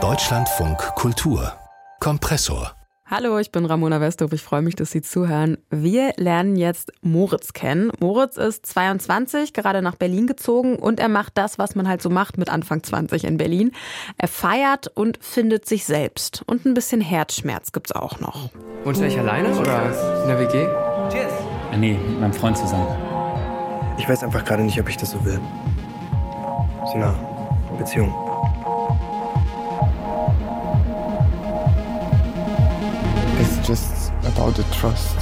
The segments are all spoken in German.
Deutschlandfunk Kultur Kompressor Hallo, ich bin Ramona Westhoff. Ich freue mich, dass Sie zuhören. Wir lernen jetzt Moritz kennen. Moritz ist 22, gerade nach Berlin gezogen und er macht das, was man halt so macht mit Anfang 20 in Berlin. Er feiert und findet sich selbst. Und ein bisschen Herzschmerz gibt's auch noch. Wohnst du eigentlich alleine oder in der WG? Cheers. Äh, nee, mit meinem Freund zusammen. Ich weiß einfach gerade nicht, ob ich das so will. So eine Beziehung. It's just about the trust.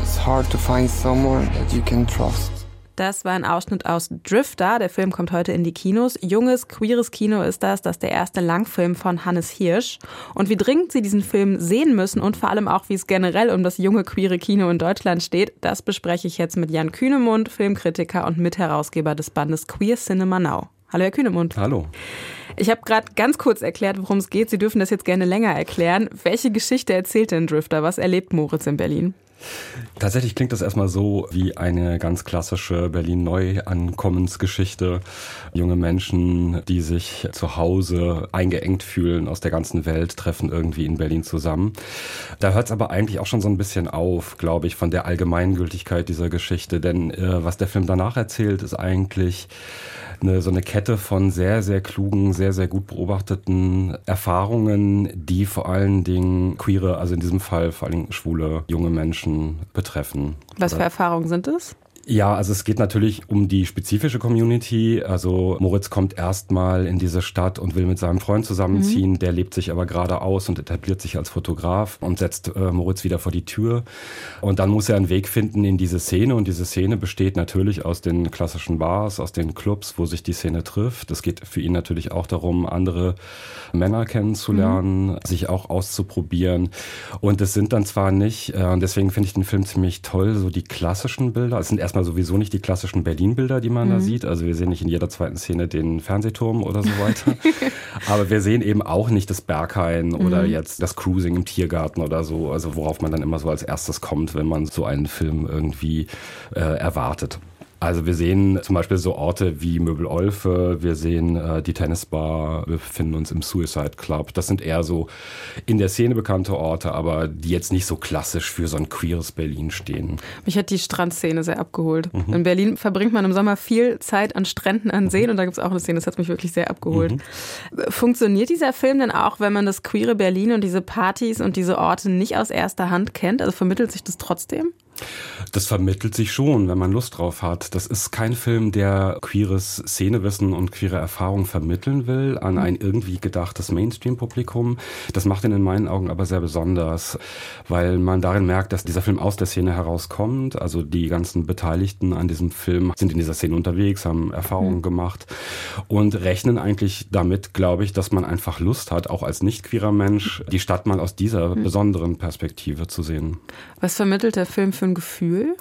It's hard to find someone that you can trust. Das war ein Ausschnitt aus Drifter. Der Film kommt heute in die Kinos. Junges, queeres Kino ist das. Das ist der erste Langfilm von Hannes Hirsch. Und wie dringend Sie diesen Film sehen müssen und vor allem auch, wie es generell um das junge, queere Kino in Deutschland steht, das bespreche ich jetzt mit Jan Kühnemund, Filmkritiker und Mitherausgeber des Bandes Queer Cinema Now. Hallo, Herr Kühnemund. Hallo. Ich habe gerade ganz kurz erklärt, worum es geht. Sie dürfen das jetzt gerne länger erklären. Welche Geschichte erzählt denn Drifter? Was erlebt Moritz in Berlin? Tatsächlich klingt das erstmal so wie eine ganz klassische Berlin-Neuankommensgeschichte. Junge Menschen, die sich zu Hause eingeengt fühlen aus der ganzen Welt, treffen irgendwie in Berlin zusammen. Da hört es aber eigentlich auch schon so ein bisschen auf, glaube ich, von der Allgemeingültigkeit dieser Geschichte. Denn äh, was der Film danach erzählt, ist eigentlich eine, so eine Kette von sehr, sehr klugen, sehr, sehr gut beobachteten Erfahrungen, die vor allen Dingen queere, also in diesem Fall vor allen Dingen schwule junge Menschen betreffen. Was für Erfahrungen sind es? Ja, also es geht natürlich um die spezifische Community. Also Moritz kommt erstmal in diese Stadt und will mit seinem Freund zusammenziehen. Mhm. Der lebt sich aber gerade aus und etabliert sich als Fotograf und setzt äh, Moritz wieder vor die Tür. Und dann muss er einen Weg finden in diese Szene. Und diese Szene besteht natürlich aus den klassischen Bars, aus den Clubs, wo sich die Szene trifft. Es geht für ihn natürlich auch darum, andere Männer kennenzulernen, mhm. sich auch auszuprobieren. Und es sind dann zwar nicht, äh, und deswegen finde ich den Film ziemlich toll, so die klassischen Bilder. Es sind erstmal sowieso nicht die klassischen Berlin-Bilder, die man mhm. da sieht. Also wir sehen nicht in jeder zweiten Szene den Fernsehturm oder so weiter. Aber wir sehen eben auch nicht das Berghain mhm. oder jetzt das Cruising im Tiergarten oder so. Also worauf man dann immer so als erstes kommt, wenn man so einen Film irgendwie äh, erwartet. Also wir sehen zum Beispiel so Orte wie Möbel Olfe, wir sehen äh, die Tennisbar, wir befinden uns im Suicide Club. Das sind eher so in der Szene bekannte Orte, aber die jetzt nicht so klassisch für so ein queeres Berlin stehen. Mich hat die Strandszene sehr abgeholt. Mhm. In Berlin verbringt man im Sommer viel Zeit an Stränden, an Seen mhm. und da gibt es auch eine Szene, das hat mich wirklich sehr abgeholt. Mhm. Funktioniert dieser Film denn auch, wenn man das queere Berlin und diese Partys und diese Orte nicht aus erster Hand kennt? Also vermittelt sich das trotzdem? Das vermittelt sich schon, wenn man Lust drauf hat. Das ist kein Film, der queeres Szenewissen und queere Erfahrung vermitteln will an ein irgendwie gedachtes Mainstream-Publikum. Das macht ihn in meinen Augen aber sehr besonders, weil man darin merkt, dass dieser Film aus der Szene herauskommt. Also die ganzen Beteiligten an diesem Film sind in dieser Szene unterwegs, haben Erfahrungen mhm. gemacht und rechnen eigentlich damit, glaube ich, dass man einfach Lust hat, auch als nicht queerer Mensch, die Stadt mal aus dieser mhm. besonderen Perspektive zu sehen. Was vermittelt der Film für ein Gefühl?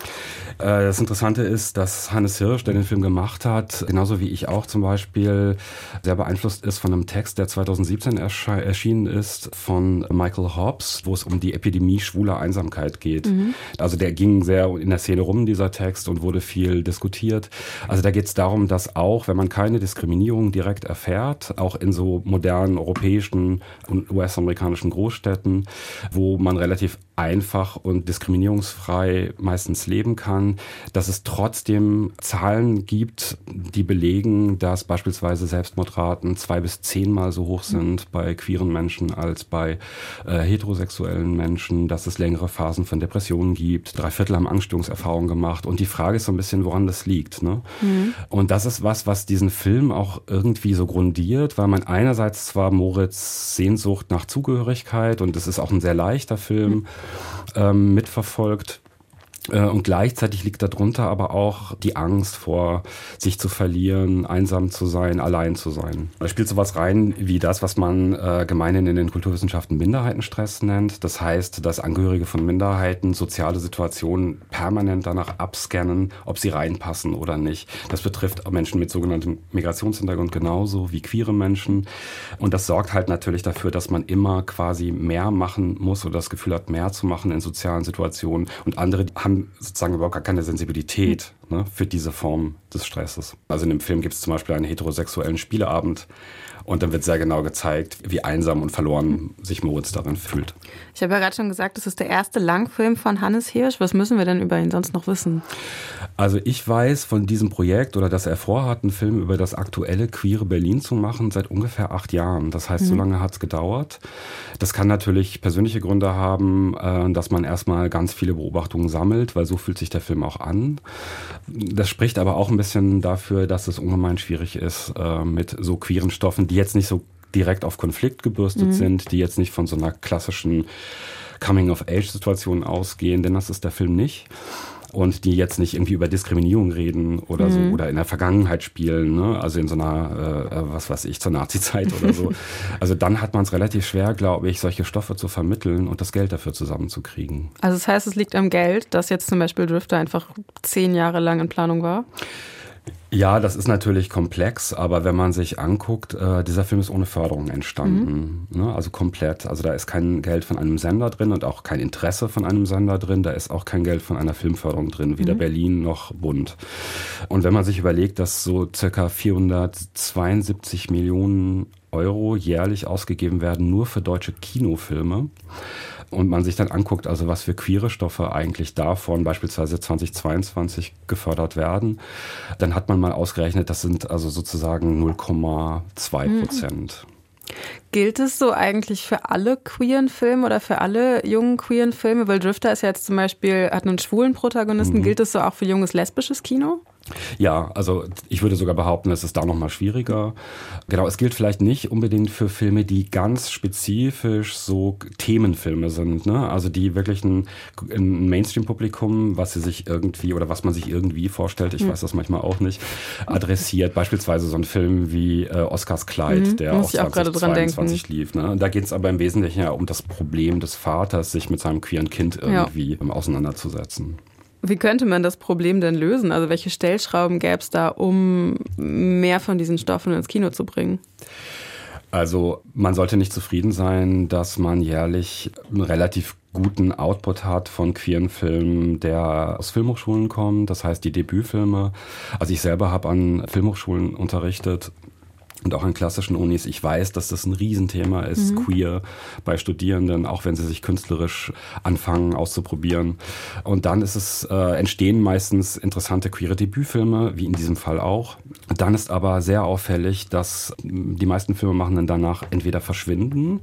Äh, das Interessante ist, dass Hannes Hirsch, der den Film gemacht hat, genauso wie ich auch zum Beispiel, sehr beeinflusst ist von einem Text, der 2017 erschienen ist, von Michael Hobbs, wo es um die Epidemie schwuler Einsamkeit geht. Mhm. Also der ging sehr in der Szene rum, dieser Text, und wurde viel diskutiert. Also da geht es darum, dass auch, wenn man keine Diskriminierung direkt erfährt, auch in so modernen europäischen und US-amerikanischen Großstädten, wo man relativ einfach und diskriminierungsfrei meistens leben kann, dass es trotzdem Zahlen gibt, die belegen, dass beispielsweise Selbstmordraten zwei bis zehnmal so hoch sind bei queeren Menschen als bei äh, heterosexuellen Menschen, dass es längere Phasen von Depressionen gibt. Drei Viertel haben Angststörungserfahrungen gemacht. Und die Frage ist so ein bisschen, woran das liegt. Ne? Mhm. Und das ist was, was diesen Film auch irgendwie so grundiert, weil man einerseits zwar Moritz Sehnsucht nach Zugehörigkeit und es ist auch ein sehr leichter Film, mhm ähm, mitverfolgt. Äh, und gleichzeitig liegt darunter aber auch die Angst vor, sich zu verlieren, einsam zu sein, allein zu sein. Da spielt sowas rein wie das, was man äh, gemeinhin in den Kulturwissenschaften Minderheitenstress nennt. Das heißt, dass Angehörige von Minderheiten soziale Situationen permanent danach abscannen, ob sie reinpassen oder nicht. Das betrifft Menschen mit sogenanntem Migrationshintergrund genauso wie queere Menschen. Und das sorgt halt natürlich dafür, dass man immer quasi mehr machen muss oder das Gefühl hat, mehr zu machen in sozialen Situationen. Und andere haben sozusagen überhaupt gar keine Sensibilität ne, für diese Form des Stresses. Also in dem Film gibt es zum Beispiel einen heterosexuellen Spieleabend und dann wird sehr genau gezeigt, wie einsam und verloren sich Moritz darin fühlt. Ich habe ja gerade schon gesagt, das ist der erste Langfilm von Hannes Hirsch. Was müssen wir denn über ihn sonst noch wissen? Also ich weiß von diesem Projekt oder dass er vorhat, einen Film über das aktuelle queere Berlin zu machen seit ungefähr acht Jahren. Das heißt, mhm. so lange hat es gedauert. Das kann natürlich persönliche Gründe haben, äh, dass man erstmal ganz viele Beobachtungen sammelt, weil so fühlt sich der Film auch an. Das spricht aber auch ein bisschen dafür, dass es ungemein schwierig ist, äh, mit so queeren Stoffen, die jetzt nicht so direkt auf Konflikt gebürstet mhm. sind, die jetzt nicht von so einer klassischen Coming-of-Age-Situation ausgehen, denn das ist der Film nicht. Und die jetzt nicht irgendwie über Diskriminierung reden oder mhm. so oder in der Vergangenheit spielen, ne? also in so einer, äh, was weiß ich, zur Nazi-Zeit oder so. Also dann hat man es relativ schwer, glaube ich, solche Stoffe zu vermitteln und das Geld dafür zusammenzukriegen. Also das heißt, es liegt am Geld, dass jetzt zum Beispiel Drifter einfach zehn Jahre lang in Planung war? Ja, das ist natürlich komplex, aber wenn man sich anguckt, äh, dieser Film ist ohne Förderung entstanden. Mhm. Ne? Also komplett. Also da ist kein Geld von einem Sender drin und auch kein Interesse von einem Sender drin. Da ist auch kein Geld von einer Filmförderung drin, weder mhm. Berlin noch Bund. Und wenn man sich überlegt, dass so circa 472 Millionen Euro jährlich ausgegeben werden nur für deutsche Kinofilme, und man sich dann anguckt, also was für queere Stoffe eigentlich davon beispielsweise 2022 gefördert werden, dann hat man mal ausgerechnet, das sind also sozusagen 0,2 Prozent. Mhm. Gilt es so eigentlich für alle queeren Filme oder für alle jungen queeren Filme? Weil Drifter ist ja jetzt zum Beispiel, hat einen schwulen Protagonisten. Mhm. Gilt es so auch für junges lesbisches Kino? Ja, also ich würde sogar behaupten, es ist da noch mal schwieriger. Genau, es gilt vielleicht nicht unbedingt für Filme, die ganz spezifisch so Themenfilme sind, ne? Also die wirklich ein, ein Mainstream-Publikum, was sie sich irgendwie oder was man sich irgendwie vorstellt, ich mhm. weiß das manchmal auch nicht, adressiert. Beispielsweise so ein Film wie äh, Oscars Kleid, mhm, der auch 2022 lief. Ne? Da geht es aber im Wesentlichen ja um das Problem des Vaters, sich mit seinem queeren Kind irgendwie ja. auseinanderzusetzen. Wie könnte man das Problem denn lösen? Also welche Stellschrauben gäbe es da, um mehr von diesen Stoffen ins Kino zu bringen? Also man sollte nicht zufrieden sein, dass man jährlich einen relativ guten Output hat von queeren Filmen, der aus Filmhochschulen kommt, das heißt die Debütfilme. Also ich selber habe an Filmhochschulen unterrichtet und auch an klassischen Unis. Ich weiß, dass das ein Riesenthema ist, mhm. queer bei Studierenden, auch wenn sie sich künstlerisch anfangen auszuprobieren. Und dann ist es, äh, entstehen meistens interessante queere Debütfilme, wie in diesem Fall auch. Dann ist aber sehr auffällig, dass die meisten Filmemachenden danach entweder verschwinden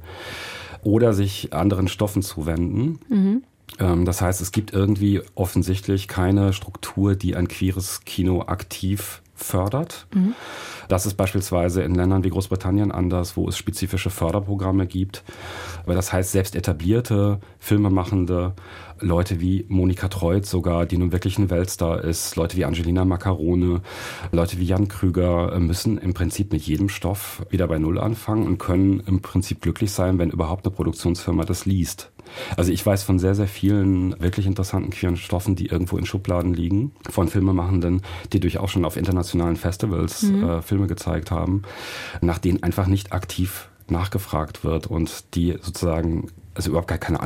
oder sich anderen Stoffen zuwenden. Mhm. Ähm, das heißt, es gibt irgendwie offensichtlich keine Struktur, die ein queeres Kino aktiv fördert. Mhm. Das ist beispielsweise in Ländern wie Großbritannien anders, wo es spezifische Förderprogramme gibt. Aber das heißt, selbst etablierte Filmemachende, Leute wie Monika Treut sogar, die nun wirklich ein Weltstar ist, Leute wie Angelina Macarone, Leute wie Jan Krüger äh, müssen im Prinzip mit jedem Stoff wieder bei Null anfangen und können im Prinzip glücklich sein, wenn überhaupt eine Produktionsfirma das liest. Also ich weiß von sehr, sehr vielen wirklich interessanten queeren Stoffen, die irgendwo in Schubladen liegen, von Filmemachenden, die durchaus schon auf internationalen Festivals mhm. äh, Filme gezeigt haben, nach denen einfach nicht aktiv nachgefragt wird und die sozusagen also überhaupt gar keine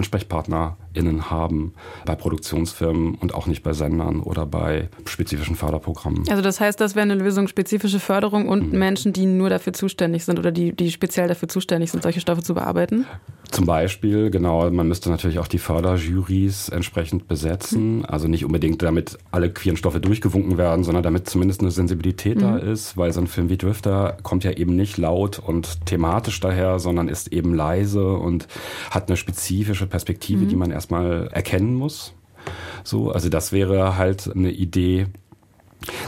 AnsprechpartnerInnen haben bei Produktionsfirmen und auch nicht bei Sendern oder bei spezifischen Förderprogrammen. Also das heißt, das wäre eine Lösung spezifische Förderung und mhm. Menschen, die nur dafür zuständig sind oder die, die speziell dafür zuständig sind, solche Stoffe zu bearbeiten? Zum Beispiel, genau, man müsste natürlich auch die Förderjurys entsprechend besetzen. Mhm. Also nicht unbedingt, damit alle queeren Stoffe durchgewunken werden, sondern damit zumindest eine Sensibilität mhm. da ist, weil so ein Film wie Drifter kommt ja eben nicht laut und thematisch daher, sondern ist eben leise und hat eine spezifische Perspektive, mhm. die man erstmal erkennen muss. So, also das wäre halt eine Idee,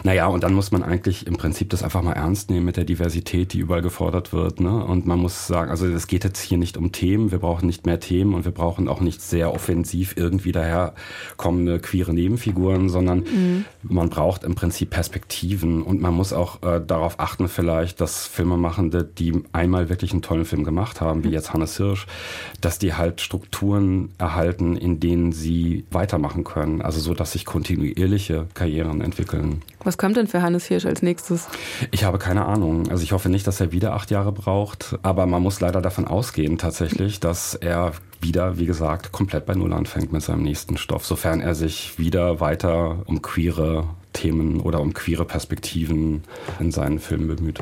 naja, und dann muss man eigentlich im Prinzip das einfach mal ernst nehmen mit der Diversität, die überall gefordert wird. Ne? Und man muss sagen, also es geht jetzt hier nicht um Themen, wir brauchen nicht mehr Themen und wir brauchen auch nicht sehr offensiv irgendwie daherkommende queere Nebenfiguren, sondern mhm. man braucht im Prinzip Perspektiven und man muss auch äh, darauf achten vielleicht, dass Filmemachende, die einmal wirklich einen tollen Film gemacht haben, wie jetzt Hannes Hirsch, dass die halt Strukturen erhalten, in denen sie weitermachen können. Also so, dass sich kontinuierliche Karrieren entwickeln. Was kommt denn für Hannes Hirsch als nächstes? Ich habe keine Ahnung. Also ich hoffe nicht, dass er wieder acht Jahre braucht. Aber man muss leider davon ausgehen tatsächlich, dass er wieder, wie gesagt, komplett bei Null anfängt mit seinem nächsten Stoff, sofern er sich wieder weiter um queere Themen oder um queere Perspektiven in seinen Filmen bemüht.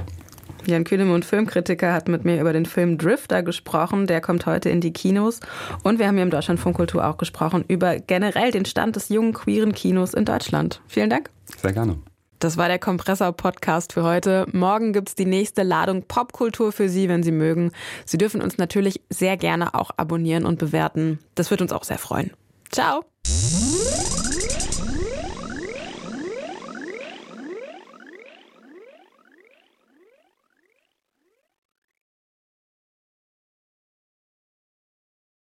Jan Kühnemund, Filmkritiker, hat mit mir über den Film Drifter gesprochen. Der kommt heute in die Kinos. Und wir haben hier im Deutschlandfunk Kultur auch gesprochen über generell den Stand des jungen queeren Kinos in Deutschland. Vielen Dank. Sehr gerne. Das war der Kompressor-Podcast für heute. Morgen gibt es die nächste Ladung Popkultur für Sie, wenn Sie mögen. Sie dürfen uns natürlich sehr gerne auch abonnieren und bewerten. Das wird uns auch sehr freuen. Ciao!